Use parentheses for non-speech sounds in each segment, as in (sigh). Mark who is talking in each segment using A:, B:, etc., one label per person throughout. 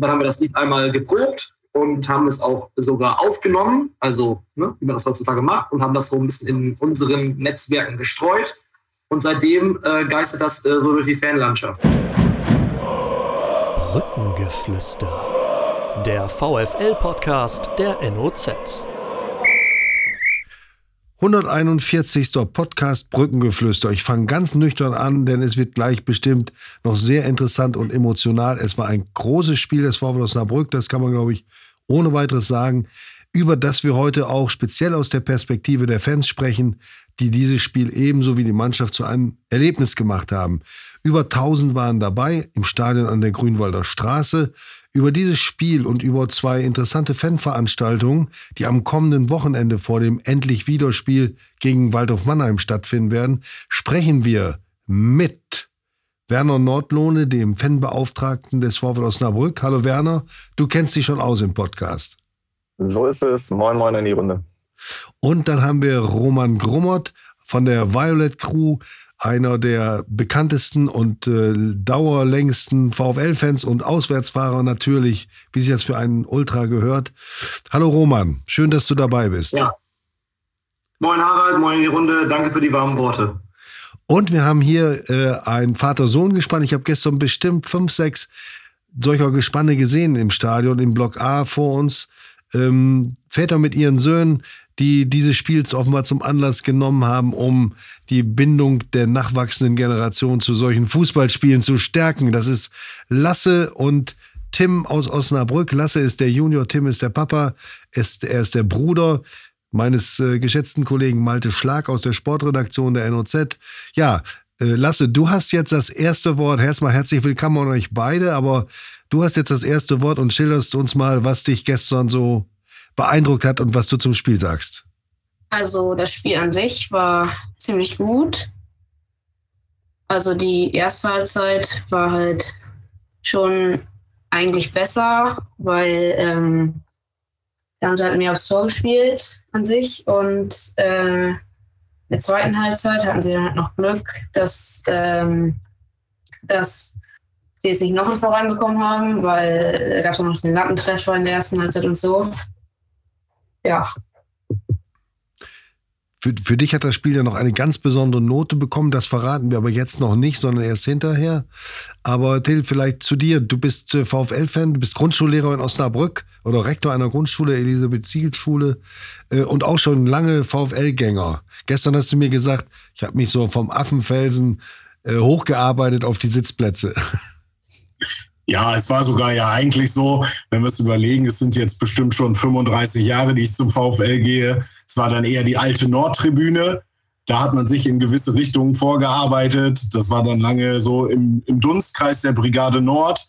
A: dann haben wir das Lied einmal geprobt und haben es auch sogar aufgenommen, also ne, wie man das heutzutage macht, und haben das so ein bisschen in unseren Netzwerken gestreut. Und seitdem äh, geistert das äh, so durch die Fanlandschaft.
B: Brückengeflüster. Der VFL-Podcast der NOZ.
C: 141. Podcast Brückengeflüster. Ich fange ganz nüchtern an, denn es wird gleich bestimmt noch sehr interessant und emotional. Es war ein großes Spiel des VfL Osnabrück, das kann man, glaube ich, ohne weiteres sagen, über das wir heute auch speziell aus der Perspektive der Fans sprechen, die dieses Spiel ebenso wie die Mannschaft zu einem Erlebnis gemacht haben. Über 1000 waren dabei im Stadion an der Grünwalder Straße. Über dieses Spiel und über zwei interessante Fanveranstaltungen, die am kommenden Wochenende vor dem Endlich Wiederspiel gegen Waldhof Mannheim stattfinden werden, sprechen wir mit Werner Nordlohne, dem Fanbeauftragten des VfL Osnabrück. Hallo Werner, du kennst dich schon aus im Podcast.
D: So ist es. Moin, moin in die Runde.
C: Und dann haben wir Roman Grummert von der Violet Crew, einer der bekanntesten und äh, dauerlängsten VfL-Fans und Auswärtsfahrer natürlich, wie sich das für einen Ultra gehört. Hallo Roman, schön, dass du dabei bist.
A: Ja. Moin Harald, moin in die Runde, danke für die warmen Worte.
C: Und wir haben hier äh, ein Vater-Sohn-Gespann. Ich habe gestern bestimmt fünf, sechs solcher Gespanne gesehen im Stadion, im Block A vor uns. Ähm, Väter mit ihren Söhnen, die dieses Spiels offenbar zum Anlass genommen haben, um die Bindung der nachwachsenden Generation zu solchen Fußballspielen zu stärken. Das ist Lasse und Tim aus Osnabrück. Lasse ist der Junior, Tim ist der Papa, ist, er ist der Bruder meines äh, geschätzten Kollegen Malte Schlag aus der Sportredaktion der NOZ. Ja, äh, Lasse, du hast jetzt das erste Wort. Erstmal herzlich willkommen an euch beide, aber du hast jetzt das erste Wort und schilderst uns mal, was dich gestern so beeindruckt hat und was du zum Spiel sagst.
E: Also das Spiel an sich war ziemlich gut. Also die erste Halbzeit war halt schon eigentlich besser, weil ähm, wir haben sie halt mehr aufs Tor gespielt an sich und äh, in der zweiten Halbzeit hatten sie dann halt noch Glück, dass, ähm, dass sie jetzt nicht noch einen voranbekommen haben, weil da gab es noch den Lattentreffer in der ersten Halbzeit und so ja.
C: Für, für dich hat das Spiel ja noch eine ganz besondere Note bekommen. Das verraten wir aber jetzt noch nicht, sondern erst hinterher. Aber Till, vielleicht zu dir. Du bist äh, VfL-Fan, du bist Grundschullehrer in Osnabrück oder Rektor einer Grundschule, Elisabeth-Siegel-Schule äh, und auch schon lange VfL-Gänger. Gestern hast du mir gesagt, ich habe mich so vom Affenfelsen äh, hochgearbeitet auf die Sitzplätze. (laughs)
F: Ja, es war sogar ja eigentlich so, wenn wir es überlegen, es sind jetzt bestimmt schon 35 Jahre, die ich zum VfL gehe. Es war dann eher die alte Nordtribüne. Da hat man sich in gewisse Richtungen vorgearbeitet. Das war dann lange so im, im Dunstkreis der Brigade Nord.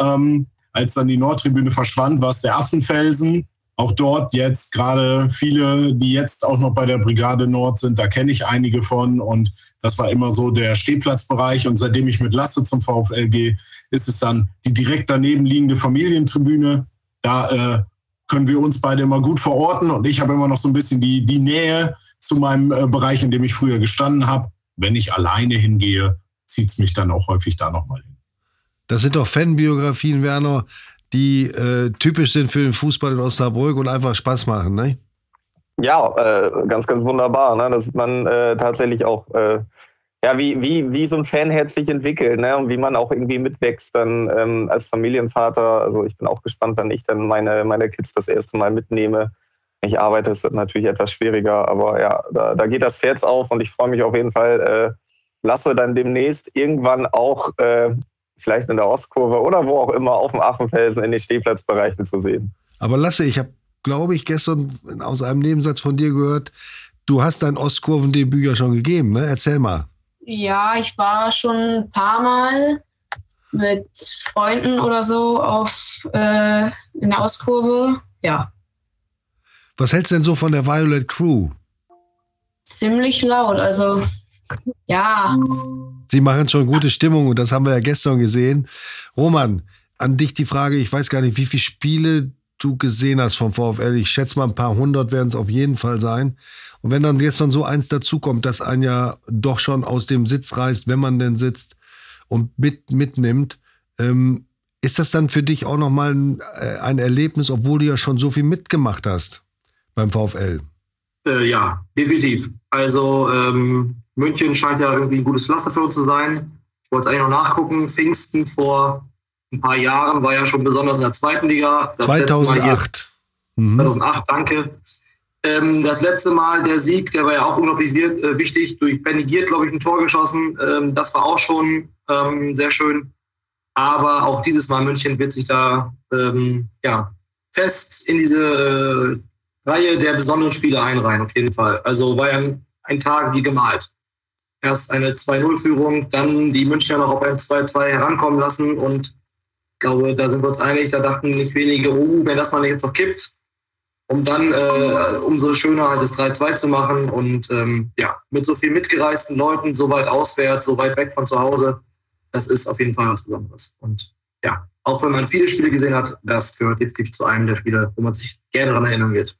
F: Ähm, als dann die Nordtribüne verschwand, war es der Affenfelsen. Auch dort jetzt gerade viele, die jetzt auch noch bei der Brigade Nord sind, da kenne ich einige von. Und das war immer so der Stehplatzbereich. Und seitdem ich mit Lasse zum VfL gehe, ist es dann die direkt daneben liegende Familientribüne. Da äh, können wir uns beide immer gut verorten. Und ich habe immer noch so ein bisschen die, die Nähe zu meinem äh, Bereich, in dem ich früher gestanden habe. Wenn ich alleine hingehe, zieht es mich dann auch häufig da nochmal hin.
C: Das sind doch Fanbiografien, Werner, die äh, typisch sind für den Fußball in Osnabrück und einfach Spaß machen, ne?
D: Ja, äh, ganz, ganz wunderbar, ne? dass man äh, tatsächlich auch, äh, ja, wie, wie, wie so ein Fanherz sich entwickelt ne? und wie man auch irgendwie mitwächst dann ähm, als Familienvater. Also ich bin auch gespannt, wenn ich dann meine, meine Kids das erste Mal mitnehme. Ich arbeite, ist das natürlich etwas schwieriger, aber ja, da, da geht das Herz auf und ich freue mich auf jeden Fall, äh, lasse dann demnächst irgendwann auch äh, vielleicht in der Ostkurve oder wo auch immer auf dem Affenfelsen in den Stehplatzbereichen zu sehen.
C: Aber Lasse, ich habe glaube ich, gestern aus einem Nebensatz von dir gehört, du hast dein Ostkurvendebüt ja schon gegeben, ne? Erzähl mal.
E: Ja, ich war schon ein paar Mal mit Freunden oder so auf äh, in der Ostkurve. Ja.
C: Was hältst du denn so von der Violet Crew?
E: Ziemlich laut, also ja.
C: Sie machen schon gute Stimmung und das haben wir ja gestern gesehen. Roman, an dich die Frage, ich weiß gar nicht, wie viele Spiele du gesehen hast vom VfL. Ich schätze mal, ein paar hundert werden es auf jeden Fall sein. Und wenn dann jetzt noch so eins dazukommt, das einen ja doch schon aus dem Sitz reißt, wenn man denn sitzt und mit, mitnimmt, ähm, Ist das dann für dich auch nochmal ein, äh, ein Erlebnis, obwohl du ja schon so viel mitgemacht hast beim VfL?
A: Äh, ja, definitiv. Also ähm, München scheint ja irgendwie ein gutes Pflaster für uns zu sein. Ich wollte es eigentlich noch nachgucken. Pfingsten vor ein paar Jahren war ja schon besonders in der zweiten Liga.
C: Das 2008.
A: Mhm. 2008, danke. Ähm, das letzte Mal der Sieg, der war ja auch unglaublich äh, wichtig, durch Benny Giert, glaube ich, ein Tor geschossen. Ähm, das war auch schon ähm, sehr schön. Aber auch dieses Mal München wird sich da ähm, ja, fest in diese äh, Reihe der besonderen Spiele einreihen, auf jeden Fall. Also war ja ein, ein Tag wie gemalt. Erst eine 2-0-Führung, dann die Münchner noch auf ein 2-2 herankommen lassen und ich glaube, da sind wir uns einig, da dachten nicht wenige, oh, wenn das mal jetzt noch kippt, um dann äh, umso schöner halt das 3-2 zu machen und ähm, ja, mit so viel mitgereisten Leuten, so weit auswärts, so weit weg von zu Hause, das ist auf jeden Fall was Besonderes. Und ja, auch wenn man viele Spiele gesehen hat, das gehört definitiv zu einem der Spiele, wo man sich gerne daran erinnern wird.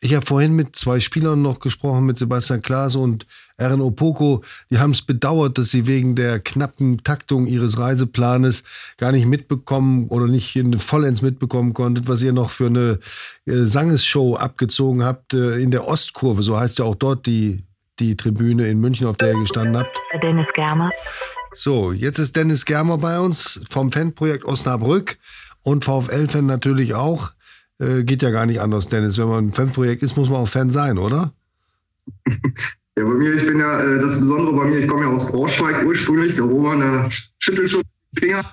C: Ich habe vorhin mit zwei Spielern noch gesprochen, mit Sebastian Klaas und Aaron Opoko. Die haben es bedauert, dass sie wegen der knappen Taktung ihres Reiseplanes gar nicht mitbekommen oder nicht vollends mitbekommen konntet, was ihr noch für eine äh, Sangesshow abgezogen habt äh, in der Ostkurve. So heißt ja auch dort die, die Tribüne in München, auf der ihr gestanden habt. Dennis Germer. So, jetzt ist Dennis Germer bei uns vom Fanprojekt Osnabrück und VfL-Fan natürlich auch. Äh, geht ja gar nicht anders, Dennis. Wenn man ein Fanprojekt ist, muss man auch Fan sein, oder? (laughs)
G: Ja, bei mir, ich bin ja, äh, das Besondere bei mir, ich komme ja aus Braunschweig ursprünglich. Der Roman, der schüttelt schon die Finger.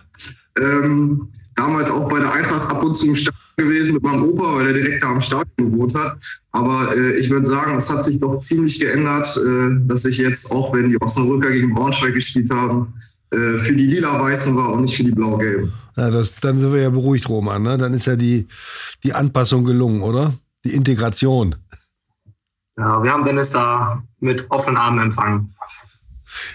G: Ähm, damals auch bei der Eintracht ab und zu im Stadion gewesen mit meinem Opa, weil er direkt da am Stadion gewohnt hat. Aber äh, ich würde sagen, es hat sich doch ziemlich geändert, äh, dass ich jetzt, auch wenn die Osnabrücker gegen Braunschweig gespielt haben, äh, für die lila-weißen war und nicht für die blau-gelben.
C: Ja, dann sind wir ja beruhigt, Roman. Ne? Dann ist ja die, die Anpassung gelungen, oder? Die Integration.
A: Ja, wir haben Dennis da mit offenen Armen empfangen.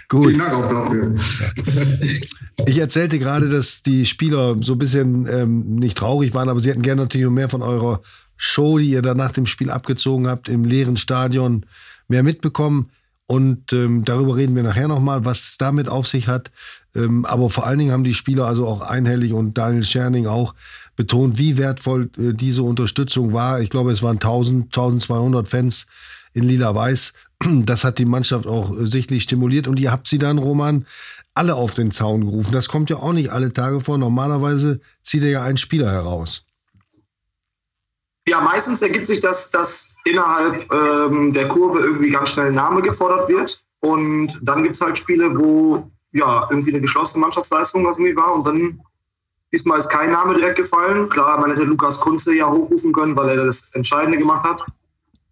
C: Gut. Vielen Dank auch dafür. (laughs) Ich erzählte gerade, dass die Spieler so ein bisschen ähm, nicht traurig waren, aber sie hätten gerne natürlich noch mehr von eurer Show, die ihr dann nach dem Spiel abgezogen habt, im leeren Stadion, mehr mitbekommen. Und ähm, darüber reden wir nachher nochmal, was es damit auf sich hat. Ähm, aber vor allen Dingen haben die Spieler, also auch Einhellig und Daniel Scherning auch, betont, wie wertvoll äh, diese Unterstützung war. Ich glaube, es waren 1000, 1200 Fans in Lila-Weiß. (clears throat) Das hat die Mannschaft auch äh, sichtlich stimuliert. Und ihr habt sie dann, Roman, alle auf den Zaun gerufen. Das kommt ja auch nicht alle Tage vor. Normalerweise zieht er ja einen Spieler heraus.
A: Ja, meistens ergibt sich das, dass innerhalb ähm, der Kurve irgendwie ganz schnell ein Name gefordert wird. Und dann gibt es halt Spiele, wo ja irgendwie eine geschlossene Mannschaftsleistung irgendwie war. Und dann diesmal ist kein Name direkt gefallen. Klar, man hätte Lukas Kunze ja hochrufen können, weil er das Entscheidende gemacht hat.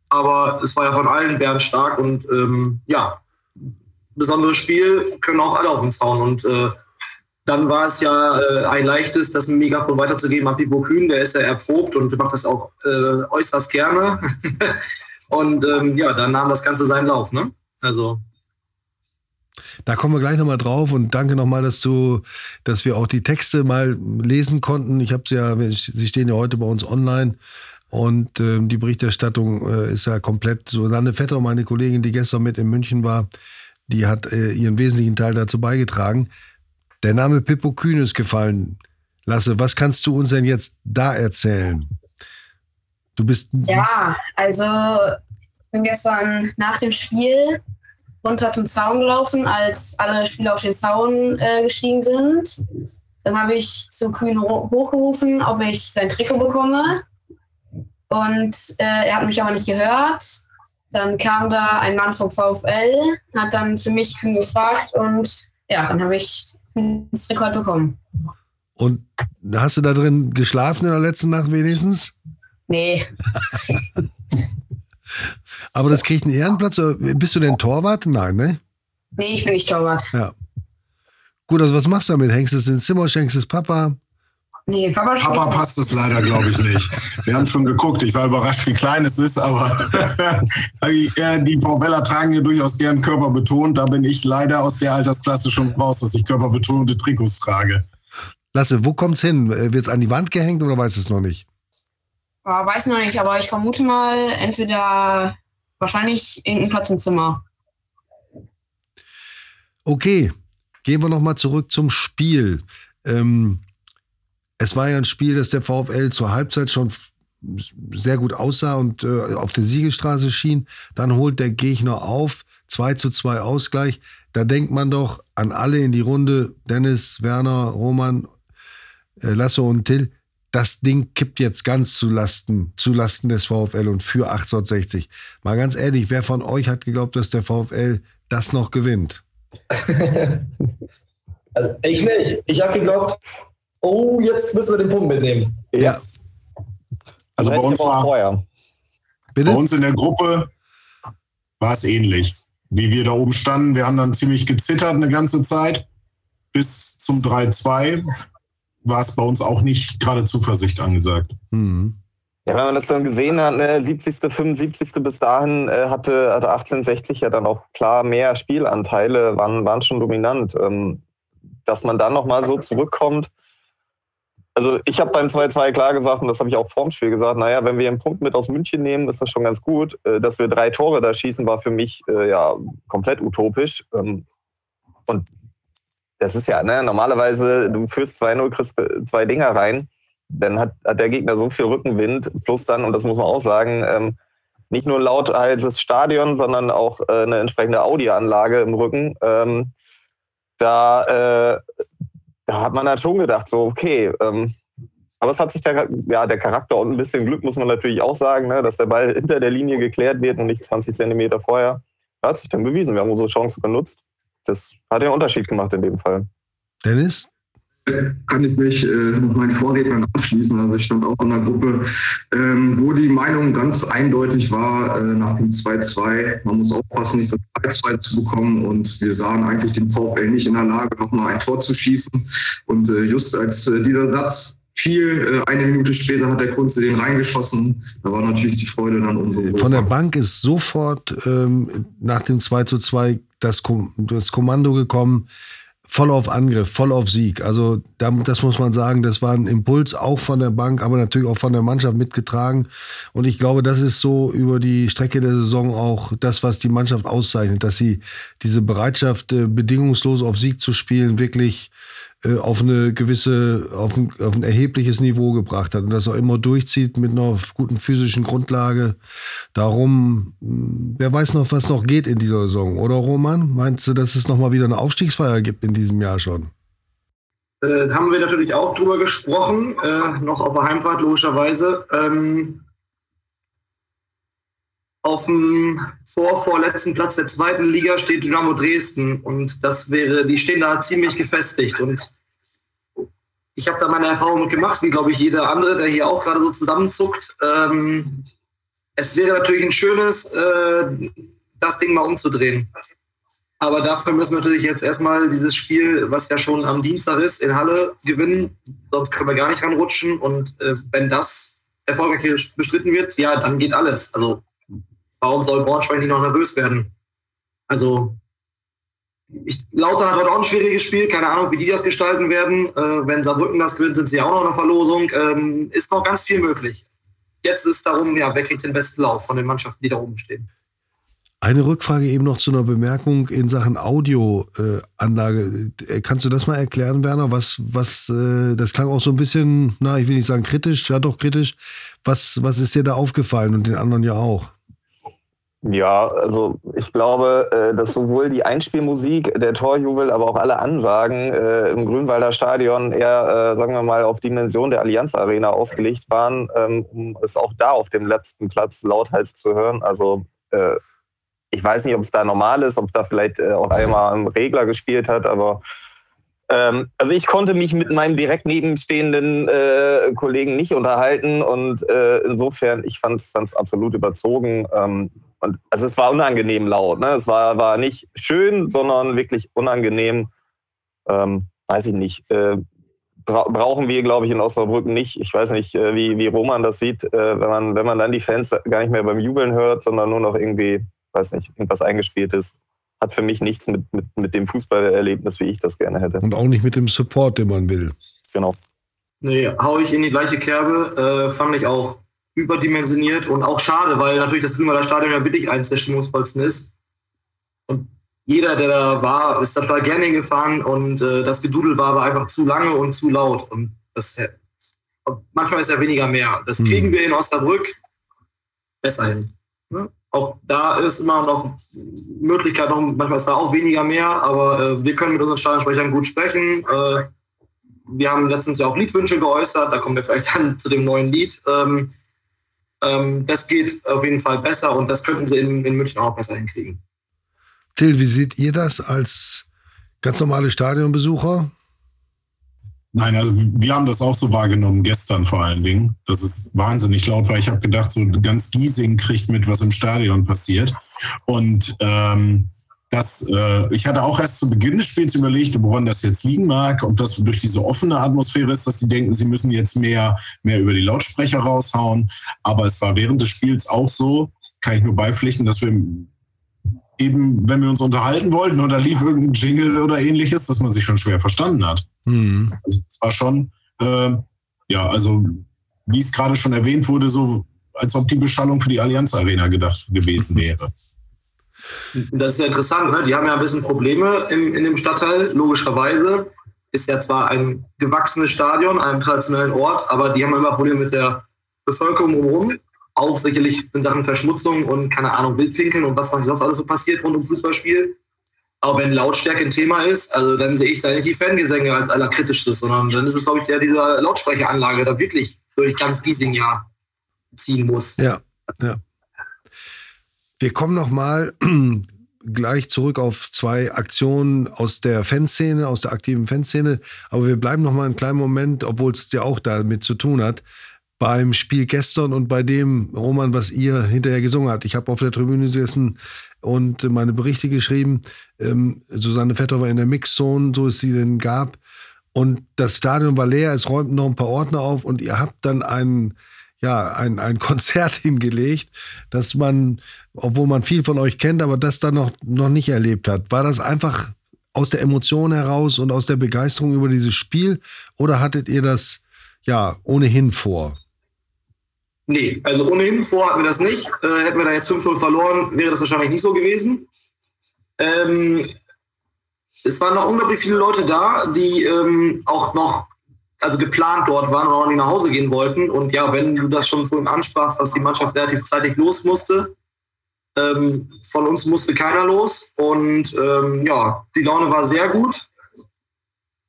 A: Aber es war ja von allen Bären stark und ähm, ja, besonderes Spiel können auch alle auf den Zaun. Und äh, dann war es ja äh, ein leichtes, das Megafon weiterzugeben an Pipo Kühn. Der ist ja erprobt und macht das auch äh, äußerst gerne. (laughs) und ähm, ja, dann nahm das Ganze seinen Lauf. Ne? Also
C: da kommen wir gleich nochmal drauf und danke nochmal, dass du, dass wir auch die Texte mal lesen konnten. Ich habe sie ja, sie stehen ja heute bei uns online und äh, die Berichterstattung äh, ist ja komplett. Susanne Vetter, meine Kollegin, die gestern mit in München war, die hat äh, ihren wesentlichen Teil dazu beigetragen. Der Name Pippo Kühn ist gefallen. Lasse, was kannst du uns denn jetzt da erzählen? Du bist.
E: Ja, also ich bin gestern nach dem Spiel runter zum Zaun gelaufen, als alle Spieler auf den Zaun äh, gestiegen sind. Dann habe ich zu Kühn hochgerufen, ob ich sein Trikot bekomme. Und äh, er hat mich aber nicht gehört. Dann kam da ein Mann vom VfL, hat dann für mich Kühn gefragt und ja, dann habe ich Rekord bekommen.
C: Und hast du da drin geschlafen in der letzten Nacht wenigstens?
E: Nee. (laughs)
C: Aber das kriegt einen Ehrenplatz. Bist du denn Torwart? Nein, ne?
E: Nee, ich bin nicht Torwart.
C: Ja. Gut, also was machst du damit? Hängst du es ins Zimmer, schenkst es Papa?
E: Nee, Papa,
F: Papa passt es leider, glaube ich, nicht. Wir haben schon geguckt. Ich war überrascht, wie klein es ist, aber (laughs) die VWler tragen ja durchaus gern körperbetont. Da bin ich leider aus der Altersklasse schon raus, dass ich körperbetonte Trikots trage.
C: Lasse, wo kommt's hin? Wird es an die Wand gehängt oder weiß es noch nicht?
E: Ja, weiß noch nicht, aber ich vermute mal entweder wahrscheinlich irgendein Platz im Zimmer.
C: Okay, gehen wir nochmal zurück zum Spiel. Ähm, es war ja ein Spiel, das der VfL zur Halbzeit schon sehr gut aussah und äh, auf der Siegestraße schien. Dann holt der Gegner auf, 2 zu 2 Ausgleich. Da denkt man doch an alle in die Runde, Dennis, Werner, Roman, äh, Lasso und Till. Das Ding kippt jetzt ganz zu Lasten, zu Lasten des VfL und für 1860. Mal ganz ehrlich, wer von euch hat geglaubt, dass der VfL das noch gewinnt? (laughs)
H: also ich nicht. Ich habe geglaubt, oh, jetzt müssen wir den Punkt mitnehmen.
C: Ja.
F: Also bei uns, war,
C: Bitte?
F: bei uns in der Gruppe war es ähnlich, wie wir da oben standen. Wir haben dann ziemlich gezittert eine ganze Zeit. Bis zum 3-2 war es bei uns auch nicht gerade Zuversicht angesagt.
C: Mhm.
D: Ja, wenn man das dann gesehen hat, ne, 70., 75. bis dahin äh, hatte, hatte 1860 ja dann auch klar mehr Spielanteile, waren, waren schon dominant. Ähm, dass man dann nochmal so zurückkommt. Also ich habe beim 2-2 klar gesagt, und das habe ich auch vorm Spiel gesagt, naja, wenn wir einen Punkt mit aus München nehmen, ist das schon ganz gut. Äh, dass wir drei Tore da schießen, war für mich äh, ja komplett utopisch. Ähm, und das ist ja, ne, normalerweise, du führst 2-0, kriegst zwei Dinger rein dann hat, hat der Gegner so viel Rückenwind, plus dann, und das muss man auch sagen, ähm, nicht nur laut halt das Stadion, sondern auch äh, eine entsprechende Audioanlage im Rücken. Ähm, da, äh, da hat man dann schon gedacht, so, okay, ähm, aber es hat sich der, ja, der Charakter und ein bisschen Glück, muss man natürlich auch sagen, ne, dass der Ball hinter der Linie geklärt wird und nicht 20 Zentimeter vorher. Da hat sich dann bewiesen. Wir haben unsere Chance genutzt. Das hat den Unterschied gemacht in dem Fall.
C: Dennis,
G: kann ich mich äh, mit meinen Vorrednern anschließen. Also ich stand auch in einer Gruppe, ähm, wo die Meinung ganz eindeutig war, äh, nach dem 2-2, man muss aufpassen, nicht das 3-2 zu bekommen. Und wir sahen eigentlich den VfL nicht in der Lage, nochmal ein Tor zu schießen. Und äh, just als äh, dieser Satz fiel, äh, eine Minute später hat der Kunze den reingeschossen. Da war natürlich die Freude dann umso größer.
C: Von der Bank ist sofort ähm, nach dem 2 2 das, Kom das Kommando gekommen, voll auf Angriff, voll auf Sieg. Also das muss man sagen, das war ein Impuls auch von der Bank, aber natürlich auch von der Mannschaft mitgetragen. Und ich glaube, das ist so über die Strecke der Saison auch das, was die Mannschaft auszeichnet, dass sie diese Bereitschaft, äh, bedingungslos auf Sieg zu spielen, wirklich auf eine gewisse, auf ein, auf ein erhebliches Niveau gebracht hat und das auch immer durchzieht mit einer guten physischen Grundlage. Darum, hm, wer weiß noch, was noch geht in dieser Saison, oder Roman? Meinst du, dass es nochmal wieder eine Aufstiegsfeier gibt in diesem Jahr schon?
A: Äh, haben wir natürlich auch drüber gesprochen, äh, noch auf der Heimfahrt logischerweise. Ähm, auf dem vorvorletzten Platz der zweiten Liga steht Dynamo Dresden und das wäre, die stehen da ziemlich gefestigt und ich habe da meine Erfahrung gemacht, wie glaube ich jeder andere, der hier auch gerade so zusammenzuckt. Ähm, es wäre natürlich ein schönes, äh, das Ding mal umzudrehen. Aber dafür müssen wir natürlich jetzt erstmal dieses Spiel, was ja schon am Dienstag ist, in Halle gewinnen. Sonst können wir gar nicht ranrutschen. Und äh, wenn das erfolgreich bestritten wird, ja, dann geht alles. Also warum soll Braunschweig nicht noch nervös werden? Also, ich, Lauter hat heute auch ein schwieriges Spiel, keine Ahnung, wie die das gestalten werden. Äh, wenn Saarbrücken das gewinnt, sind sie auch noch in der Verlosung. Ähm, ist noch ganz viel möglich. Jetzt ist darum, ja, wer kriegt den besten Lauf von den Mannschaften, die da oben stehen.
C: Eine Rückfrage eben noch zu einer Bemerkung in Sachen Audioanlage. Äh, Kannst du das mal erklären, Werner? Was, was, äh, das klang auch so ein bisschen, na, ich will nicht sagen kritisch, ja doch kritisch. Was, was ist dir da aufgefallen und den anderen ja auch?
D: Ja, also ich glaube, äh, dass sowohl die Einspielmusik, der Torjubel, aber auch alle Ansagen äh, im Grünwalder Stadion eher, äh, sagen wir mal, auf Dimension der Allianz Arena ausgelegt waren, ähm, um es auch da auf dem letzten Platz lauthals zu hören. Also ich weiß nicht, ob es da normal ist, ob da vielleicht auch einmal ein Regler gespielt hat, aber ähm, also ich konnte mich mit meinem direkt nebenstehenden Kollegen nicht unterhalten und insofern, ich fand es absolut überzogen. Ähm, und also es war unangenehm laut. Ne? Es war, war nicht schön, sondern wirklich unangenehm. Ähm, weiß ich nicht. Äh, bra brauchen wir, glaube ich, in Osnabrücken nicht. Ich weiß nicht, äh, wie, wie Roman das sieht, äh, wenn, man, wenn man dann die Fans gar nicht mehr beim Jubeln hört, sondern nur noch irgendwie, weiß nicht, irgendwas eingespielt ist. Hat für mich nichts mit, mit, mit dem Fußballerlebnis, wie ich das gerne hätte.
C: Und auch nicht mit dem Support, den man will.
D: Genau.
A: Nee, hau ich in die gleiche Kerbe, äh, fand ich auch überdimensioniert und auch schade, weil natürlich das Grünwalder Stadion ja wirklich eins der stimmungsvollsten ist. Und jeder, der da war, ist da total gerne hingefahren und äh, das Gedudel war aber einfach zu lange und zu laut. Und das manchmal ist ja weniger mehr. Das
C: Mhm.
A: kriegen wir in Osnabrück besser hin. Ne? Auch da ist immer noch Möglichkeit, noch, manchmal ist da auch weniger mehr, aber äh, wir können mit unseren Stadionsprechern gut sprechen. Äh, wir haben letztens ja auch Liedwünsche geäußert, da kommen wir vielleicht (laughs) dann zu dem neuen Lied. Ähm, ähm, das geht auf jeden Fall besser und das könnten sie in, in München auch besser hinkriegen.
C: Till, wie seht ihr das als ganz normale Stadionbesucher?
F: Nein, also wir haben das auch so wahrgenommen, gestern vor allen Dingen. Das ist wahnsinnig laut, weil ich habe gedacht, so ganz Giesing kriegt mit, was im Stadion passiert. Und ähm, das, äh, ich hatte auch erst zu Beginn des Spiels überlegt, woran das jetzt liegen mag, ob das durch diese offene Atmosphäre ist, dass sie denken, sie müssen jetzt mehr, mehr über die Lautsprecher raushauen. Aber es war während des Spiels auch so, kann ich nur beipflichten, dass wir eben, wenn wir uns unterhalten wollten da lief irgendein Jingle oder ähnliches, dass man sich schon schwer verstanden hat.
C: Hm.
F: Also es war schon, äh, ja, also wie es gerade schon erwähnt wurde, so als ob die Beschallung für die Allianz Arena gedacht gewesen wäre.
A: Das ist ja interessant, ne? die haben ja ein bisschen Probleme in, in dem Stadtteil, logischerweise. Ist ja zwar ein gewachsenes Stadion, einem traditionellen Ort, aber die haben immer Probleme mit der Bevölkerung drumherum. Auch sicherlich in Sachen Verschmutzung und, keine Ahnung, Wildpinkeln und was sonst alles so passiert rund um Fußballspiel. Aber wenn Lautstärke ein Thema ist, also dann sehe ich da nicht die Fangesänge als allerkritischstes, sondern dann ist es, glaube ich, eher diese Lautsprecheranlage, da wirklich durch ganz Giesing ja ziehen muss.
C: Ja, ja. Wir kommen noch mal (clears throat) gleich zurück auf zwei Aktionen aus der Fanszene, aus der aktiven Fanszene. Aber wir bleiben noch mal einen kleinen Moment, obwohl es ja auch damit zu tun hat, beim Spiel gestern und bei dem, Roman, was ihr hinterher gesungen habt. Ich habe auf der Tribüne gesessen und meine Berichte geschrieben. Ähm, Susanne Vetter war in der Mixzone, so es sie denn gab. Und das Stadion war leer, es räumten noch ein paar Ordner auf und ihr habt dann einen ja, ein, ein (laughs) Konzert hingelegt, dass man, obwohl man viel von euch kennt, aber das dann noch, noch nicht erlebt hat. War das einfach aus der Emotion heraus und aus der Begeisterung über dieses Spiel oder hattet ihr das ja ohnehin vor?
A: Nee, also ohnehin vor hatten wir das nicht. Äh, hätten wir da jetzt 5-0 verloren, wäre das wahrscheinlich nicht so gewesen. Ähm, es waren noch unglaublich viele Leute da, die ähm, auch noch also geplant dort waren und auch nicht nach Hause gehen wollten. Und ja, wenn du das schon vorhin ansprachst, dass die Mannschaft relativ zeitig los musste, ähm, von uns musste keiner los. Und ähm, ja, die Laune war sehr gut.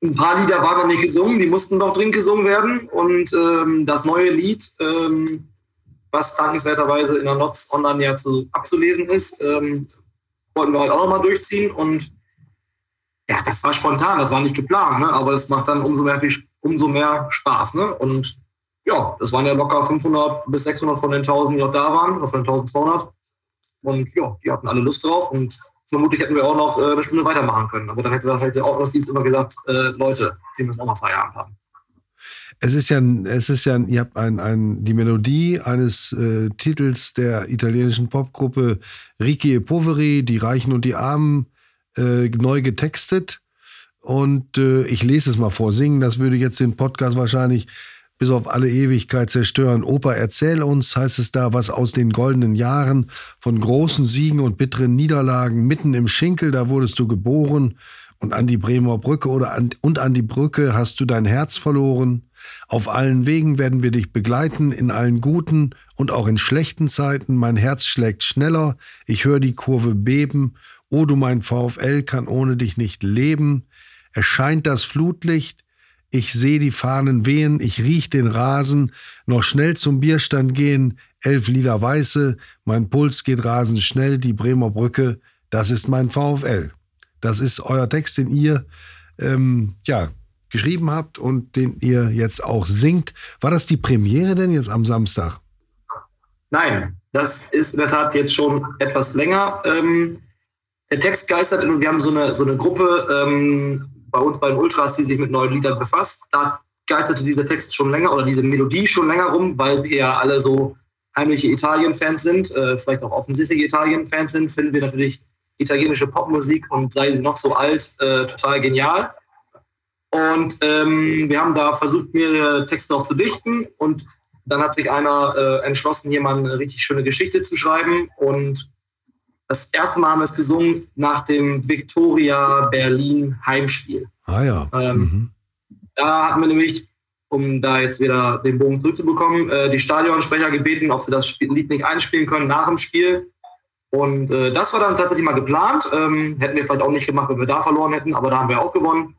A: Ein paar Lieder waren noch nicht gesungen, die mussten doch dringend gesungen werden. Und ähm, das neue Lied, ähm, was dankenswerterweise in der Notz online ja zu, abzulesen ist, ähm, wollten wir halt auch nochmal durchziehen. Und ja, das war spontan, das war nicht geplant, ne? aber es macht dann umso mehr, umso mehr Spaß. Ne? Und ja, das waren ja locker 500 bis 600 von den 1000, die noch da waren, oder von den 1200. Und ja, die hatten alle Lust drauf und vermutlich hätten wir auch noch äh, eine Stunde weitermachen können. Aber dann hätte halt der Ordnungsdienst immer gesagt, äh, Leute, wir müssen auch mal Feierabend haben.
C: Es ist ja, es ist ja, ihr habt ein, ein, die Melodie eines äh, Titels der italienischen Popgruppe Ricci e Poveri, die Reichen und die Armen, äh, neu getextet. Und äh, ich lese es mal vor. Singen, das würde jetzt den Podcast wahrscheinlich bis auf alle Ewigkeit zerstören. Opa, erzähl uns, heißt es da, was aus den goldenen Jahren von großen Siegen und bitteren Niederlagen mitten im Schinkel, da wurdest du geboren und an die Bremer Brücke oder an, und an die Brücke hast du dein Herz verloren. Auf allen Wegen werden wir dich begleiten, in allen guten und auch in schlechten Zeiten. Mein Herz schlägt schneller, ich höre die Kurve beben. O du mein VfL kann ohne dich nicht leben. Erscheint das Flutlicht, ich seh die Fahnen wehen, ich riech den Rasen, noch schnell zum Bierstand gehen, elf lila Weiße, mein Puls geht rasend schnell, die Bremer Brücke, das ist mein VfL. Das ist euer Text, den ihr ähm, ja, geschrieben habt und den ihr jetzt auch singt. War das die Premiere denn jetzt am Samstag?
A: Nein, das ist in der Tat jetzt schon etwas länger. Ähm, der Text geistert und wir haben so eine, so eine Gruppe ähm, bei uns bei den Ultras, die sich mit neuen Liedern befasst. Da geisterte dieser Text schon länger oder diese Melodie schon länger rum, weil wir ja alle so heimliche Italien-Fans sind, äh, vielleicht auch offensichtliche Italien-Fans sind, finden wir natürlich italienische Popmusik und sei sie noch so alt, äh, total genial. Und ähm, wir haben da versucht, mehrere Texte auch zu dichten und dann hat sich einer äh, entschlossen, hier mal eine richtig schöne Geschichte zu schreiben und das erste Mal haben wir es gesungen nach dem Victoria Berlin Heimspiel.
C: Ah ja.
A: Ähm,
C: mhm.
A: Da hatten wir nämlich um da jetzt wieder den Bogen zurückzubekommen, äh, die Stadionsprecher gebeten, ob sie das Lied nicht einspielen können nach dem Spiel. Und äh, das war dann tatsächlich mal geplant. Ähm, hätten wir vielleicht auch nicht gemacht, wenn wir da verloren hätten, aber da haben wir auch gewonnen.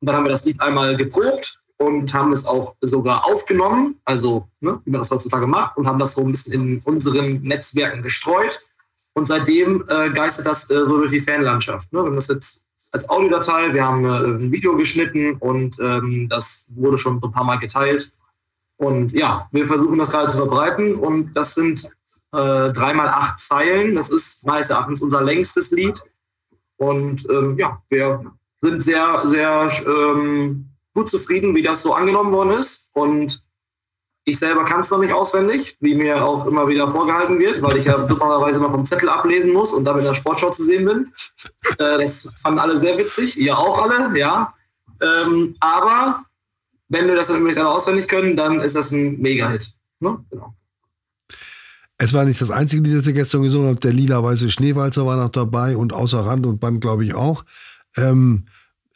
A: Und dann haben wir das Lied einmal geprobt und haben es auch sogar aufgenommen, also ne, wie man das heutzutage macht, und haben das so ein bisschen in unseren Netzwerken gestreut. Und seitdem äh, geistert das äh, so durch die Fanlandschaft. Ne? Wir haben das jetzt als Audiodatei, wir haben äh, ein Video geschnitten und ähm, das wurde schon ein paar Mal geteilt. Und ja, wir versuchen das gerade zu verbreiten und das sind äh, dreimal acht Zeilen. Das ist meines Erachtens unser längstes Lied. Und ähm, ja, wir sind sehr, sehr ähm, gut zufrieden, wie das so angenommen worden ist. Und ich selber kann es noch nicht auswendig, wie mir auch immer wieder vorgehalten wird, weil ich ja (laughs) dummerweise immer vom Zettel ablesen muss und dann in der Sportschau zu sehen bin. Äh, das fanden alle sehr witzig, ihr auch alle, ja. Ähm, aber wenn wir das dann übrigens alle auswendig können, dann ist das ein Mega-Hit. Ne? Genau.
C: Es war nicht das einzige Lied, das ihr gestern gesungen habt. Der lila-weiße Schneewalzer war noch dabei und außer Rand und Band, glaube ich, auch. Ähm,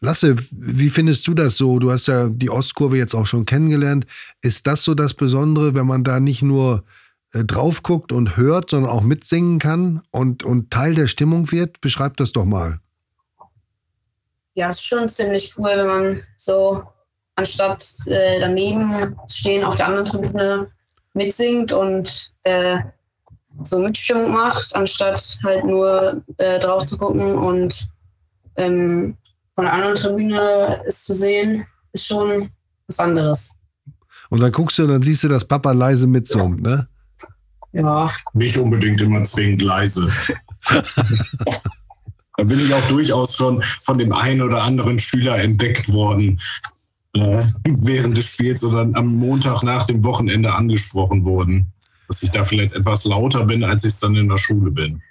C: Lasse, wie findest du das so? Du hast ja die Ostkurve jetzt auch schon kennengelernt. Ist das so das Besondere, wenn man da nicht nur äh, drauf guckt und hört, sondern auch mitsingen kann und, und Teil der Stimmung wird? Beschreib das doch mal.
E: Ja, ist schon ziemlich cool, wenn man so anstatt äh, daneben stehen auf der anderen Tribüne mitsingt und äh, so Mitstimmung macht, anstatt halt nur äh, drauf zu gucken und ähm, von der anderen Tribüne es zu sehen, ist schon was anderes.
C: Und dann guckst du und dann siehst du, dass Papa leise mitsummt, ne?
E: Ja.
F: Nicht unbedingt immer zwingend leise. (laughs) da bin ich auch durchaus schon von dem einen oder anderen Schüler entdeckt worden äh, während des Spiels oder am Montag nach dem Wochenende angesprochen worden, dass ich da vielleicht etwas lauter bin, als ich es dann in der Schule bin.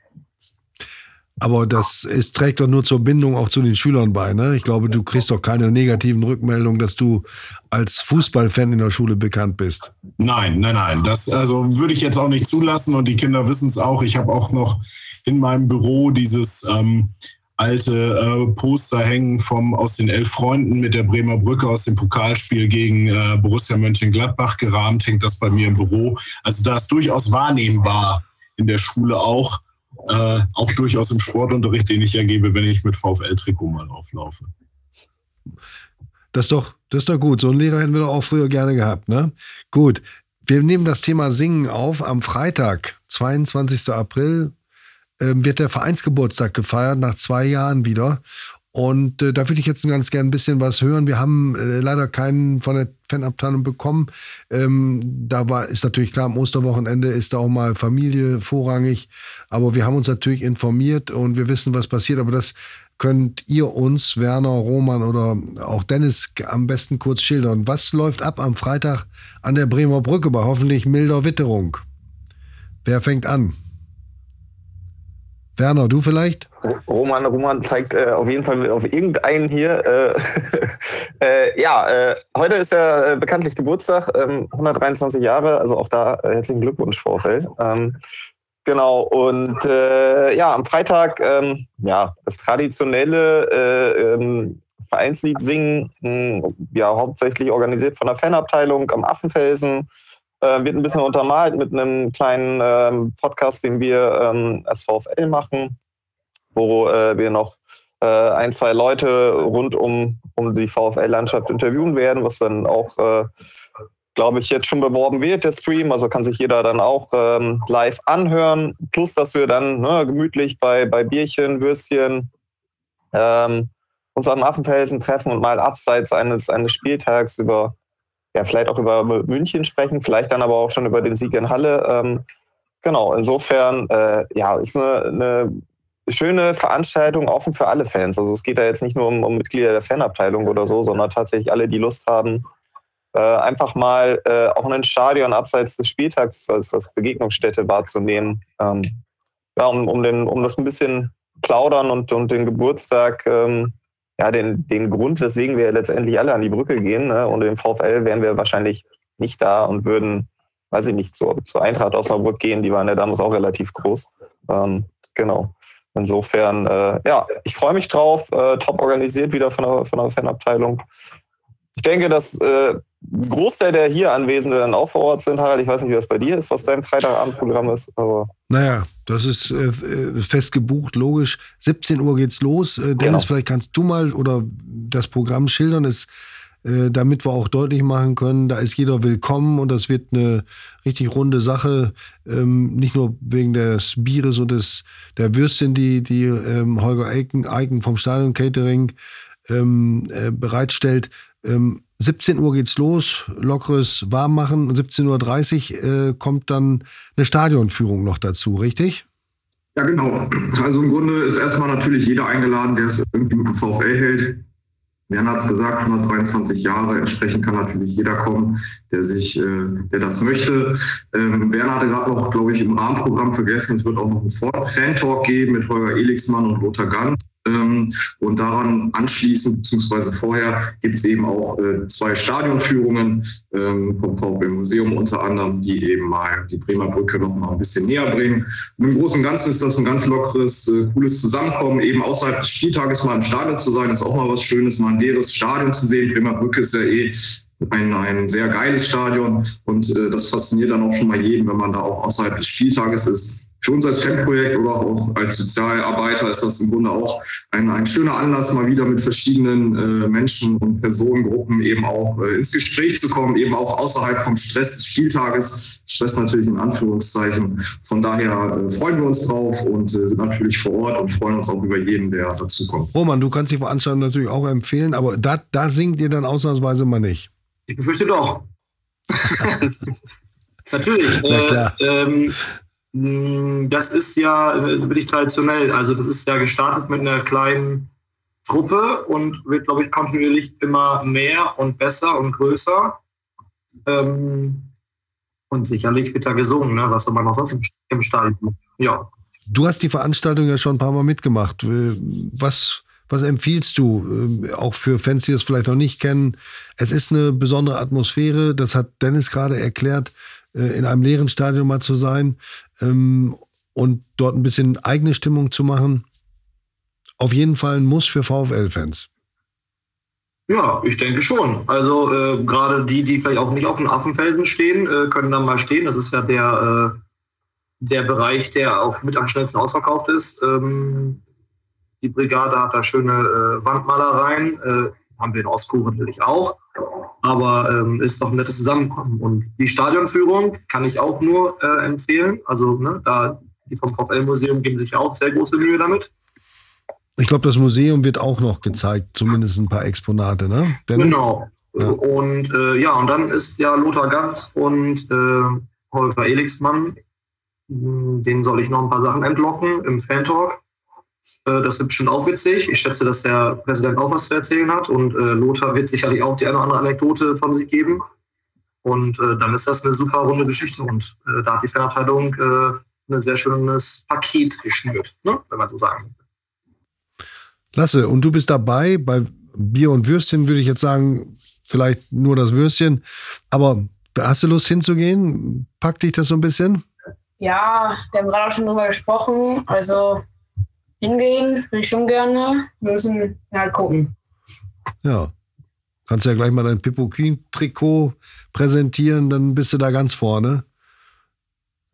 C: Aber das ist, trägt doch nur zur Bindung auch zu den Schülern bei. Ne? Ich glaube, du kriegst doch keine negativen Rückmeldungen, dass du als Fußballfan in der Schule bekannt bist.
F: Nein, nein, nein. Das also würde ich jetzt auch nicht zulassen und die Kinder wissen es auch. Ich habe auch noch in meinem Büro dieses ähm, alte äh, Poster hängen vom aus den elf Freunden mit der Bremer Brücke aus dem Pokalspiel gegen äh, Borussia Mönchengladbach gerahmt, hängt das bei mir im Büro. Also da ist durchaus wahrnehmbar in der Schule auch äh, auch durchaus im Sportunterricht, den ich ergebe, wenn ich mit VfL-Trikot mal auflaufe.
C: Das ist, doch, das ist doch gut. So einen Lehrer hätten wir doch auch früher gerne gehabt. Ne? Gut, wir nehmen das Thema Singen auf. Am Freitag, 22. April, äh, wird der Vereinsgeburtstag gefeiert, nach zwei Jahren wieder. Und äh, da würde ich jetzt ganz gern ein bisschen was hören. Wir haben äh, leider keinen von der Fanabteilung bekommen. Ähm, da war, ist natürlich klar, am Osterwochenende ist da auch mal Familie vorrangig. Aber wir haben uns natürlich informiert und wir wissen, was passiert. Aber das könnt ihr uns, Werner, Roman oder auch Dennis, am besten kurz schildern. Was läuft ab am Freitag an der Bremer Brücke bei hoffentlich milder Witterung? Wer fängt an? Werner, du vielleicht?
D: Roman, Roman zeigt äh, auf jeden Fall auf irgendeinen hier. Äh, (laughs) äh, ja, äh, heute ist ja äh, bekanntlich Geburtstag, 123 ähm, Jahre, also auch da äh, herzlichen Glückwunsch, Vorfeld. Ähm, genau, und ja, am Freitag, ähm, ja, das traditionelle ähm, Vereinslied singen, mh, hm, ja, hauptsächlich organisiert von der Fanabteilung am Affenfelsen äh, wird ein bisschen untermalt mit einem kleinen ähm, Podcast, den wir ähm, als VfL machen, wo äh, wir noch äh, ein, zwei Leute rund um, um die VfL-Landschaft interviewen werden, was dann auch, äh, glaube ich, jetzt schon beworben wird, der Stream. Also kann sich jeder dann auch ähm, live anhören. Plus, dass wir dann ne, gemütlich bei, bei Bierchen, Würstchen ähm, uns am Affenfelsen treffen und mal abseits eines, eines Spieltags über ja, vielleicht auch über München sprechen, vielleicht dann aber auch schon über den Sieg in Halle. Ähm, genau, insofern, äh, ja, ist eine, eine, schöne Veranstaltung, offen für alle Fans. Also es geht da jetzt nicht nur um, um Mitglieder der Fanabteilung oder so, sondern tatsächlich alle, die Lust haben, äh, einfach mal äh, auch ein Stadion abseits des Spieltags als, als Begegnungsstätte wahrzunehmen. Ähm, ja, um, um, den, um das ein bisschen plaudern und, und den Geburtstag ähm, ja, den, den Grund, weswegen wir letztendlich alle an die Brücke gehen. Ne? Und im VfL wären wir wahrscheinlich nicht da und würden, weiß ich nicht, zur, zur Eintracht Osnabrück gehen. Die waren ja damals auch relativ groß. Ähm, genau. Insofern, äh, ja, ich freue mich drauf. Äh, top organisiert wieder von der, von der Fanabteilung. Ich denke, dass äh, Großteil der hier Anwesenden dann auch vor Ort sind, Harald. Ich weiß nicht, wie das bei dir ist, was dein Freitagabendprogramm ist, aber.
C: Naja, das ist äh, äh fest gebucht, logisch. 17 Uhr geht's los. Äh, Dennis, genau. vielleicht kannst du mal oder das Programm schildern. Es äh, damit wir auch deutlich machen können, da ist jeder willkommen und das wird eine richtig runde Sache. Ähm, nicht nur wegen des Bieres und des, der Würstchen, die, die ähm, Holger Eiken, Eiken vom Stadion Catering ähm, äh, bereitstellt. 17 ähm, Uhr geht's los, lockeres Warmmachen. 17.30 Uhr äh, kommt dann eine Stadionführung noch dazu, richtig?
G: Ja, genau. Also im Grunde ist erstmal natürlich jeder eingeladen, der es irgendwie mit dem VfL hält. Jan hat es gesagt, 123 Jahre, entsprechend kann natürlich jeder kommen, der sich, äh, der das möchte. Ähm, Werner hatte gerade noch, glaube ich, im Rahmenprogramm vergessen, es wird auch noch einen Fan-Talk geben mit Holger Elixmann und Lothar Ganz. Ähm, und daran anschließend, beziehungsweise vorher, gibt es eben auch äh, zwei Stadionführungen ähm, vom VfB Museum unter anderem, die eben mal die Bremer Brücke noch mal ein bisschen näher bringen. Und Im Großen und Ganzen ist das ein ganz lockeres, äh, cooles Zusammenkommen, eben außerhalb des Spieltages mal im Stadion zu sein, ist auch mal was Schönes, mal ein leeres Stadion zu sehen. Bremer Brücke ist ja eh ein, ein sehr geiles Stadion und äh, das fasziniert dann auch schon mal jeden, wenn man da auch außerhalb des Spieltages ist für uns als Fanprojekt oder auch als Sozialarbeiter ist das im Grunde auch ein, ein schöner Anlass, mal wieder mit verschiedenen äh, Menschen und Personengruppen eben auch äh, ins Gespräch zu kommen, eben auch außerhalb vom Stress des Spieltages. Stress natürlich in Anführungszeichen. Von daher äh, freuen wir uns drauf und äh, sind natürlich vor Ort und freuen uns auch über jeden, der dazukommt.
C: Roman, du kannst die Veranstaltung natürlich auch empfehlen, aber da, da singt ihr dann ausnahmsweise mal nicht.
A: Ich befürchte doch. (laughs) (laughs) natürlich. Na klar. Äh, ähm, hm, das ist ja äh, wirklich traditionell. Also das ist ja gestartet mit einer kleinen Truppe und wird, glaube ich, kontinuierlich immer mehr und besser und größer. Ähm, und sicherlich wird da gesungen, ne? was soll man noch sonst im Stadion Ja.
C: Du hast die Veranstaltung ja schon ein paar Mal mitgemacht. Äh, was, was empfiehlst du, äh, auch für Fans, die das vielleicht noch nicht kennen? Es ist eine besondere Atmosphäre, das hat Dennis gerade erklärt. Äh, in einem leeren Stadion mal zu sein ähm, und dort ein bisschen eigene Stimmung zu machen. Auf jeden Fall ein Muss für VfL-Fans.
A: Ja, ich denke schon. Also äh, gerade die, die vielleicht auch nicht auf den Affenfelsen stehen, äh, können dann mal stehen. Das ist ja der, äh, der Bereich, der auch mit am schnellsten ausverkauft ist. Ähm, die Brigade hat da schöne äh, Wandmalereien, äh, haben wir in Ostkurve natürlich auch. Aber ähm, ist doch ein nettes Zusammenkommen. Und die Stadionführung kann ich auch nur äh, empfehlen. Also ne, da die vom VfL-Museum geben sich auch sehr große Mühe damit.
C: Ich glaube, das Museum wird auch noch gezeigt, zumindest ein paar Exponate, ne?
A: Dennis? Genau. Ja. Und äh, ja, und dann ist ja Lothar Ganz und äh, Holger Elixmann, den soll ich noch ein paar Sachen entlocken im Fan-Talk. Äh, das wird bestimmt auch witzig. Ich schätze, dass der Präsident auch was zu erzählen hat und äh, Lothar wird sicherlich auch die eine oder andere Anekdote von sich geben. Und äh, dann ist das eine super runde Geschichte und äh, da hat die Fanabteilung äh, ein sehr schönes Paket geschnürt, ne? wenn man so sagen will.
C: Lasse, und du bist dabei bei Bier und Würstchen, würde ich jetzt sagen, vielleicht nur das Würstchen. Aber hast du Lust hinzugehen? Packt dich das so ein bisschen?
E: Ja, wir haben gerade auch schon drüber gesprochen. Also hingehen, will ich schon gerne. Wir müssen halt gucken.
C: Ja. Kannst ja gleich mal dein Pippo Kühn-Trikot präsentieren, dann bist du da ganz vorne.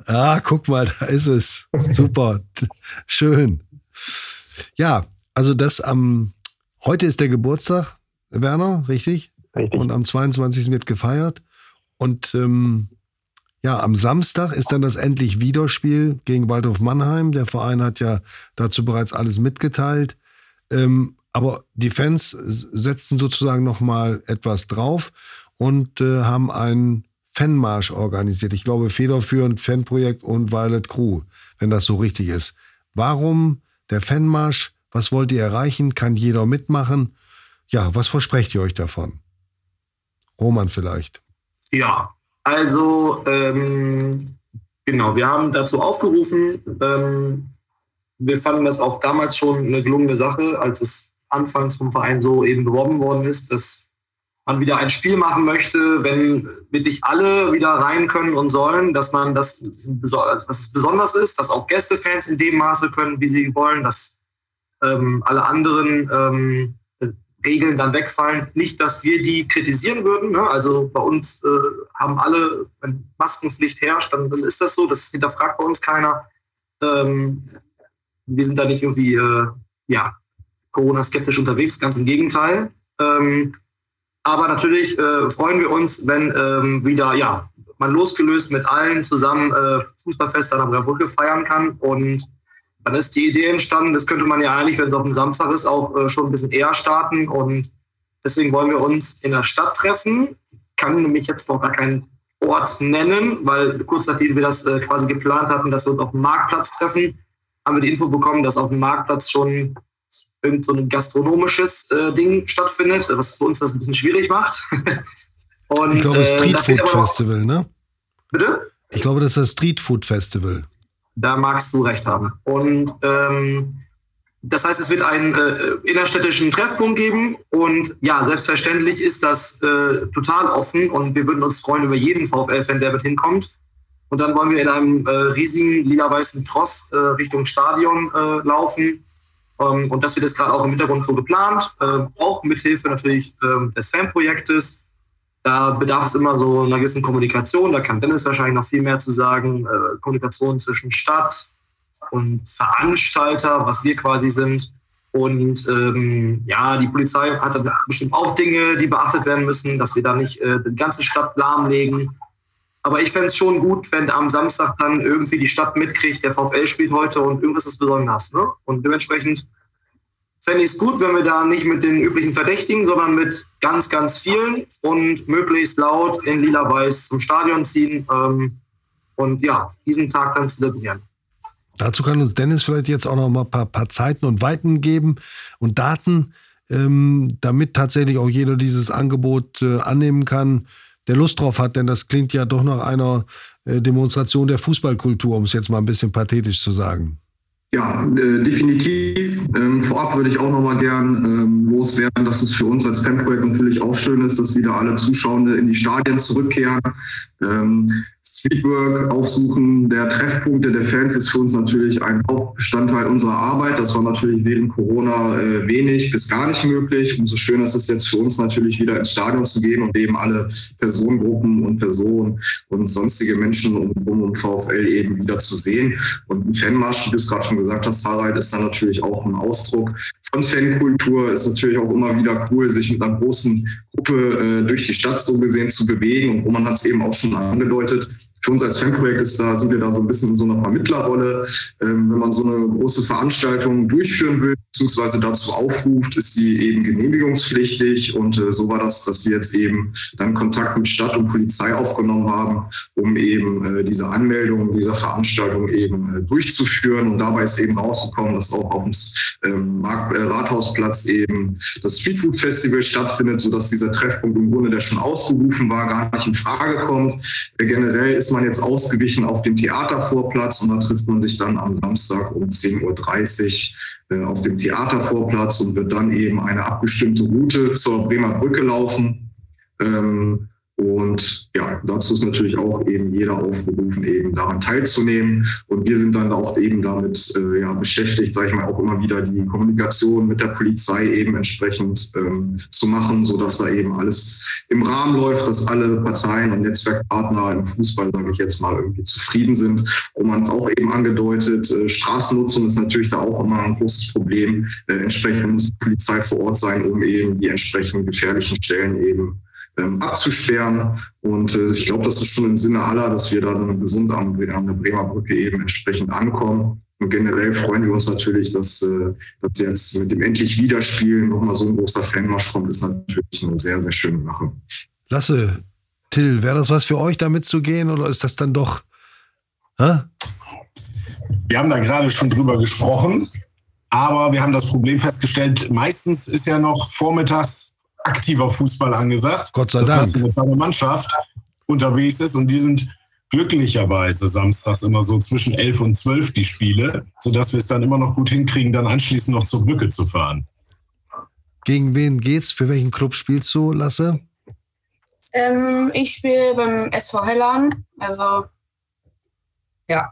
C: Ah, guck mal, da ist es. (laughs) Super. Schön. Ja, also das am, heute ist der Geburtstag, Werner, richtig?
D: Richtig.
C: Und am 22. wird gefeiert. Und ähm, ja, am Samstag ist dann das endlich Wiederspiel gegen Waldhof Mannheim. Der Verein hat ja dazu bereits alles mitgeteilt. Ähm, aber die Fans setzten sozusagen nochmal etwas drauf und äh, haben einen Fanmarsch organisiert. Ich glaube, federführend Fanprojekt und Violet Crew, wenn das so richtig ist. Warum der Fanmarsch? Was wollt ihr erreichen? Kann jeder mitmachen? Ja, was versprecht ihr euch davon? Roman vielleicht.
A: Ja, also, ähm, genau, wir haben dazu aufgerufen. Ähm, wir fanden das auch damals schon eine gelungene Sache, als es anfangs vom Verein so eben beworben worden ist, dass man wieder ein Spiel machen möchte, wenn wirklich alle wieder rein können und sollen, dass man das, dass es besonders ist, dass auch Gästefans in dem Maße können, wie sie wollen, dass ähm, alle anderen ähm, Regeln dann wegfallen. Nicht, dass wir die kritisieren würden. Ne? Also bei uns äh, haben alle, wenn Maskenpflicht herrscht, dann, dann, ist das so. Das hinterfragt bei uns keiner. Ähm, wir sind da nicht irgendwie äh, ja, Corona-skeptisch unterwegs, ganz im Gegenteil. Ähm, aber natürlich äh, freuen wir uns, wenn ähm, wieder ja, man losgelöst mit allen zusammen äh, Fußballfest an der Brücke feiern kann. Und dann ist die Idee entstanden, das könnte man ja eigentlich, wenn es auf dem Samstag ist, auch äh, schon ein bisschen eher starten. Und deswegen wollen wir uns in der Stadt treffen. Ich kann nämlich jetzt noch gar keinen Ort nennen, weil kurz nachdem wir das äh, quasi geplant hatten, dass wir uns auf dem Marktplatz treffen, haben wir die Info bekommen, dass auf dem Marktplatz schon irgend so ein gastronomisches äh, Ding stattfindet, was für uns das ein bisschen schwierig macht. (laughs)
C: Und, ich glaube, Street Food Festival, ne?
A: Bitte?
C: Ich glaube, das ist das Street Food Festival.
A: Da magst du recht haben. Und ähm, das heißt, es wird einen äh, innerstädtischen Treffpunkt geben. Und ja, selbstverständlich ist das äh, total offen und wir würden uns freuen über jeden VfL-Fan, der mit hinkommt. Und dann wollen wir in einem äh, riesigen lila-weißen Tross äh, Richtung Stadion äh, laufen. Ähm, und das wird jetzt gerade auch im Hintergrund so geplant, äh, auch mithilfe natürlich ähm, des Fanprojektes. Da bedarf es immer so einer gewissen Kommunikation. Da kann Dennis wahrscheinlich noch viel mehr zu sagen. Äh, Kommunikation zwischen Stadt und Veranstalter, was wir quasi sind. Und ähm, ja, die Polizei hat da bestimmt auch Dinge, die beachtet werden müssen, dass wir da nicht äh, die ganze Stadt lahmlegen. Aber ich fände es schon gut, wenn am Samstag dann irgendwie die Stadt mitkriegt, der VfL spielt heute und irgendwas ist besonders. Ne? Und dementsprechend fände ich es gut, wenn wir da nicht mit den üblichen Verdächtigen, sondern mit ganz, ganz vielen und möglichst laut in lila-weiß zum Stadion ziehen ähm, und ja, diesen Tag dann zelebrieren.
C: Dazu kann uns Dennis vielleicht jetzt auch noch mal ein paar, paar Zeiten und Weiten geben und Daten, ähm, damit tatsächlich auch jeder dieses Angebot äh, annehmen kann, der Lust drauf hat, denn das klingt ja doch nach einer äh, Demonstration der Fußballkultur, um es jetzt mal ein bisschen pathetisch zu sagen.
G: Ja, äh, definitiv. Ähm, vorab würde ich auch noch mal gern ähm, loswerden, dass es für uns als Fanprojekt natürlich auch schön ist, dass wieder alle Zuschauende in die Stadien zurückkehren. Ähm, Streetwork, Aufsuchen der Treffpunkte der Fans ist für uns natürlich ein Hauptbestandteil unserer Arbeit. Das war natürlich während Corona äh, wenig bis gar nicht möglich. Umso schöner ist es jetzt für uns natürlich wieder ins Stadion zu gehen und eben alle Personengruppen und Personen und sonstige Menschen um, um VfL eben wieder zu sehen. Und ein Fanmarsch, wie du es gerade schon gesagt hast, Harald, ist dann natürlich auch ein Ausdruck von Fankultur. Ist natürlich auch immer wieder cool, sich mit einer großen Gruppe äh, durch die Stadt so gesehen zu bewegen. Und Roman hat es eben auch schon angedeutet für uns als Fanprojekt ist da, sind wir da so ein bisschen in so einer Vermittlerrolle. Ähm, wenn man so eine große Veranstaltung durchführen will, beziehungsweise dazu aufruft, ist die eben genehmigungspflichtig. Und äh, so war das, dass wir jetzt eben dann Kontakt mit Stadt und Polizei aufgenommen haben, um eben äh, diese Anmeldung dieser Veranstaltung eben äh, durchzuführen. Und dabei ist eben rausgekommen, dass auch auf dem ähm, äh, Rathausplatz eben das Streetfood Festival stattfindet, sodass dieser Treffpunkt im Grunde, der schon ausgerufen war, gar nicht in Frage kommt. Äh, generell ist man jetzt ausgewichen auf dem Theatervorplatz und da trifft man sich dann am Samstag um 10.30 Uhr äh, auf dem Theatervorplatz und wird dann eben eine abgestimmte Route zur Bremer Brücke laufen. Ähm, und ja, dazu ist natürlich auch eben jeder aufgerufen, eben daran teilzunehmen. Und wir sind dann auch eben damit äh, ja, beschäftigt, sage ich mal, auch immer wieder die Kommunikation mit der Polizei eben entsprechend ähm, zu machen, sodass da eben alles im Rahmen läuft, dass alle Parteien und Netzwerkpartner im Fußball, sage ich jetzt mal, irgendwie zufrieden sind. Und man es auch eben angedeutet, äh, Straßennutzung ist natürlich da auch immer ein großes Problem. Äh, entsprechend muss die Polizei vor Ort sein, um eben die entsprechend gefährlichen Stellen eben ähm, abzusperren. Und äh, ich glaube, das ist schon im Sinne aller, dass wir dann gesund an, an der Bremer Brücke eben entsprechend ankommen. Und generell freuen wir uns natürlich, dass, äh, dass jetzt mit dem endlich Wiederspielen nochmal so ein großer Fanmarsch kommt, ist natürlich eine sehr, sehr schöne Sache.
C: Lasse, Till, wäre das was für euch, da mitzugehen oder ist das dann doch. Hä?
F: Wir haben da gerade schon drüber gesprochen, aber wir haben das Problem festgestellt, meistens ist ja noch vormittags aktiver Fußball angesagt.
C: Gott sei Dank.
F: Dass mit seiner Mannschaft unterwegs ist und die sind glücklicherweise samstags immer so zwischen 11 und 12 die Spiele, sodass wir es dann immer noch gut hinkriegen, dann anschließend noch zur Brücke zu fahren.
C: Gegen wen geht's? Für welchen Club spielst du, Lasse?
E: Ähm, ich spiele beim SV Hellan. Also, ja.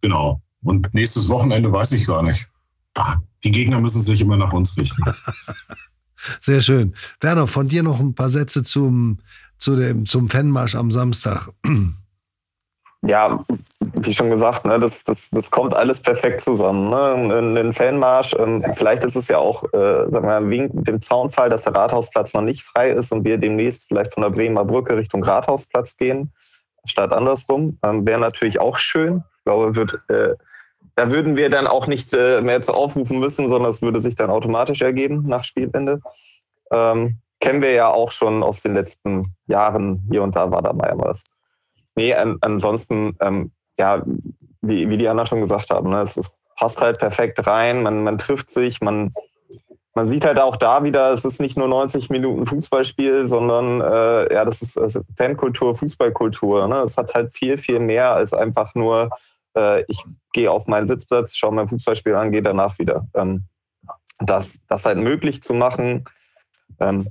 F: Genau. Und nächstes Wochenende weiß ich gar nicht. Ach, die Gegner müssen sich immer nach uns richten. (laughs)
C: Sehr schön. Werner, von dir noch ein paar Sätze zum, zu dem, zum Fanmarsch am Samstag. (clears throat)
D: Ja, wie schon gesagt, ne, das, das, das kommt alles perfekt zusammen. Ne? Ein, Fanmarsch, ähm, vielleicht ist es ja auch, äh, sagen wir, wegen dem Zaunfall, dass der Rathausplatz noch nicht frei ist und wir demnächst vielleicht von der Bremer Brücke Richtung Rathausplatz gehen, statt andersrum. Ähm, Wäre natürlich auch schön. Ich glaube, wird, äh, da würden wir dann auch nicht äh, mehr zu aufrufen müssen, sondern es würde sich dann automatisch ergeben nach Spielende. Ähm, kennen wir ja auch schon aus den letzten Jahren. Hier und da war dabei ja was. Nee, an, ansonsten, ähm, ja, wie, wie die anderen schon gesagt haben, ne, es, es passt halt perfekt rein, man, man trifft sich, man, man sieht halt auch da wieder, es ist nicht nur 90 Minuten Fußballspiel, sondern äh, ja, das ist also Fankultur, Fußballkultur. Ne? Es hat halt viel, viel mehr als einfach nur, äh, ich gehe auf meinen Sitzplatz, schaue mein Fußballspiel an, gehe danach wieder. Ähm, das, das halt möglich zu machen, ähm,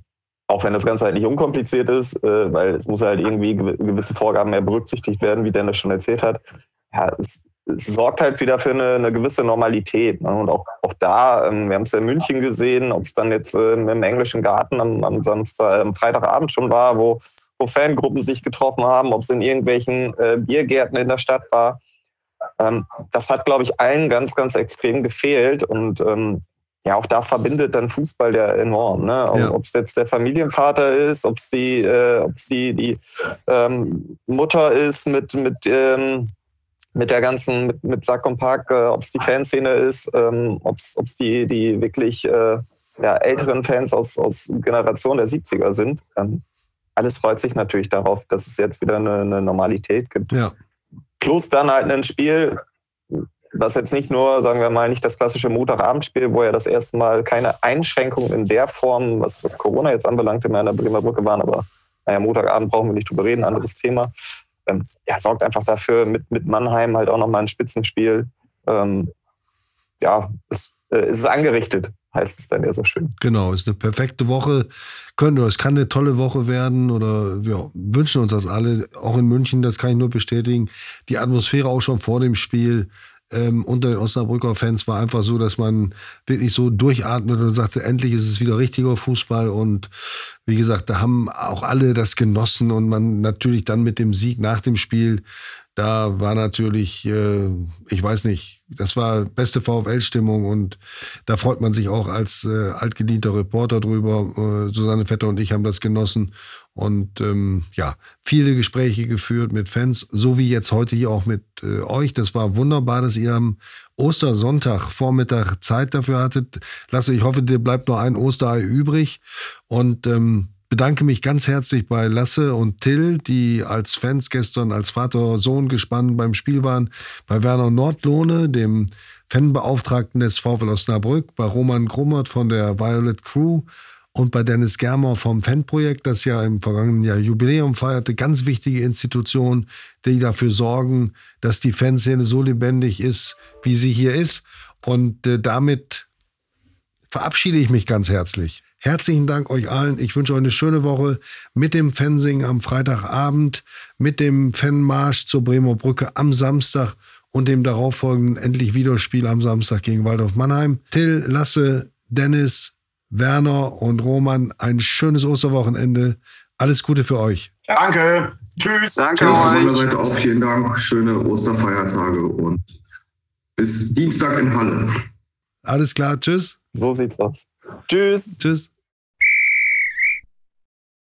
D: auch wenn das Ganze halt nicht unkompliziert ist, äh, weil es muss halt irgendwie gewisse Vorgaben mehr berücksichtigt werden, wie Dennis schon erzählt hat. Ja, es, es sorgt halt wieder für eine, eine gewisse Normalität. Ne? Und auch, auch da, ähm, wir haben es ja in München gesehen, ob es dann jetzt ähm, im englischen Garten am, am, Samstag, am Freitagabend schon war, wo, wo Fangruppen sich getroffen haben, ob es in irgendwelchen äh, Biergärten in der Stadt war. Ähm, das hat, glaube ich, allen ganz, ganz extrem gefehlt. Und ähm, ja, auch da verbindet dann Fußball ja enorm. Ne? Ja. Ob es jetzt der Familienvater ist, ob es die, äh, ob sie die ähm, Mutter ist mit, mit, ähm, mit der ganzen, mit, mit Sack und Pack, äh, ob es die Fanszene ist, ähm, ob es die, die wirklich äh, ja, älteren Fans aus, aus Generation der 70er sind. Alles freut sich natürlich darauf, dass es jetzt wieder eine, eine Normalität gibt. Ja. Plus dann halt ein Spiel, was jetzt nicht nur, sagen wir mal, nicht das klassische Montagabendspiel, wo ja das erste Mal keine Einschränkungen in der Form, was, was Corona jetzt anbelangt, in der Bremer Brücke waren, aber naja, Montagabend brauchen wir nicht drüber reden, anderes Thema. Ähm, ja, sorgt einfach dafür, mit, mit Mannheim halt auch nochmal ein Spitzenspiel. Ähm, ja, es, äh, es ist angerichtet, heißt es dann ja so schön.
C: Genau, ist eine perfekte Woche. Können es kann eine tolle Woche werden oder wir wünschen uns das alle, auch in München, das kann ich nur bestätigen. Die Atmosphäre auch schon vor dem Spiel ähm, unter den Osnabrücker Fans war einfach so, dass man wirklich so durchatmet und sagte, endlich ist es wieder richtiger Fußball. Und wie gesagt, da haben auch alle das genossen und man natürlich dann mit dem Sieg nach dem Spiel, da war natürlich, äh, ich weiß nicht, das war beste VfL-Stimmung und da freut man sich auch als äh, altgedienter Reporter drüber. Äh, Susanne Vetter und ich haben das genossen und ähm, ja, viele Gespräche geführt mit Fans, so wie jetzt heute hier auch mit äh, euch. Das war wunderbar, dass ihr am Ostersonntag Vormittag Zeit dafür hattet. Lasse, ich hoffe, dir bleibt noch ein Osterei übrig. Und ähm, bedanke mich ganz herzlich bei Lasse und Till, die als Fans gestern als Vater-Sohn gespannt beim Spiel waren. Bei Werner Nordlohne, dem Fanbeauftragten des VfL Osnabrück, bei Roman Grummert von der Violet Crew und bei Dennis Germer vom Fanprojekt, das ja im vergangenen Jahr Jubiläum feierte, ganz wichtige Institutionen, die dafür sorgen, dass die Fanszene so lebendig ist, wie sie hier ist. Und äh, damit verabschiede ich mich ganz herzlich. Herzlichen Dank euch allen. Ich wünsche euch eine schöne Woche mit dem Fansing am Freitagabend, mit dem Fanmarsch zur Bremer Brücke am Samstag und dem darauffolgenden endlich Wiederspiel am Samstag gegen Waldorf Mannheim. Till, Lasse, Dennis, Werner und Roman ein schönes Osterwochenende. Alles Gute für euch.
F: Danke. Tschüss.
G: Danke Tschüss. Von meiner Seite auch vielen Dank. Schöne Osterfeiertage und bis Dienstag in Halle.
C: Alles klar. Tschüss.
D: So sieht's aus. Tschüss.
C: Tschüss.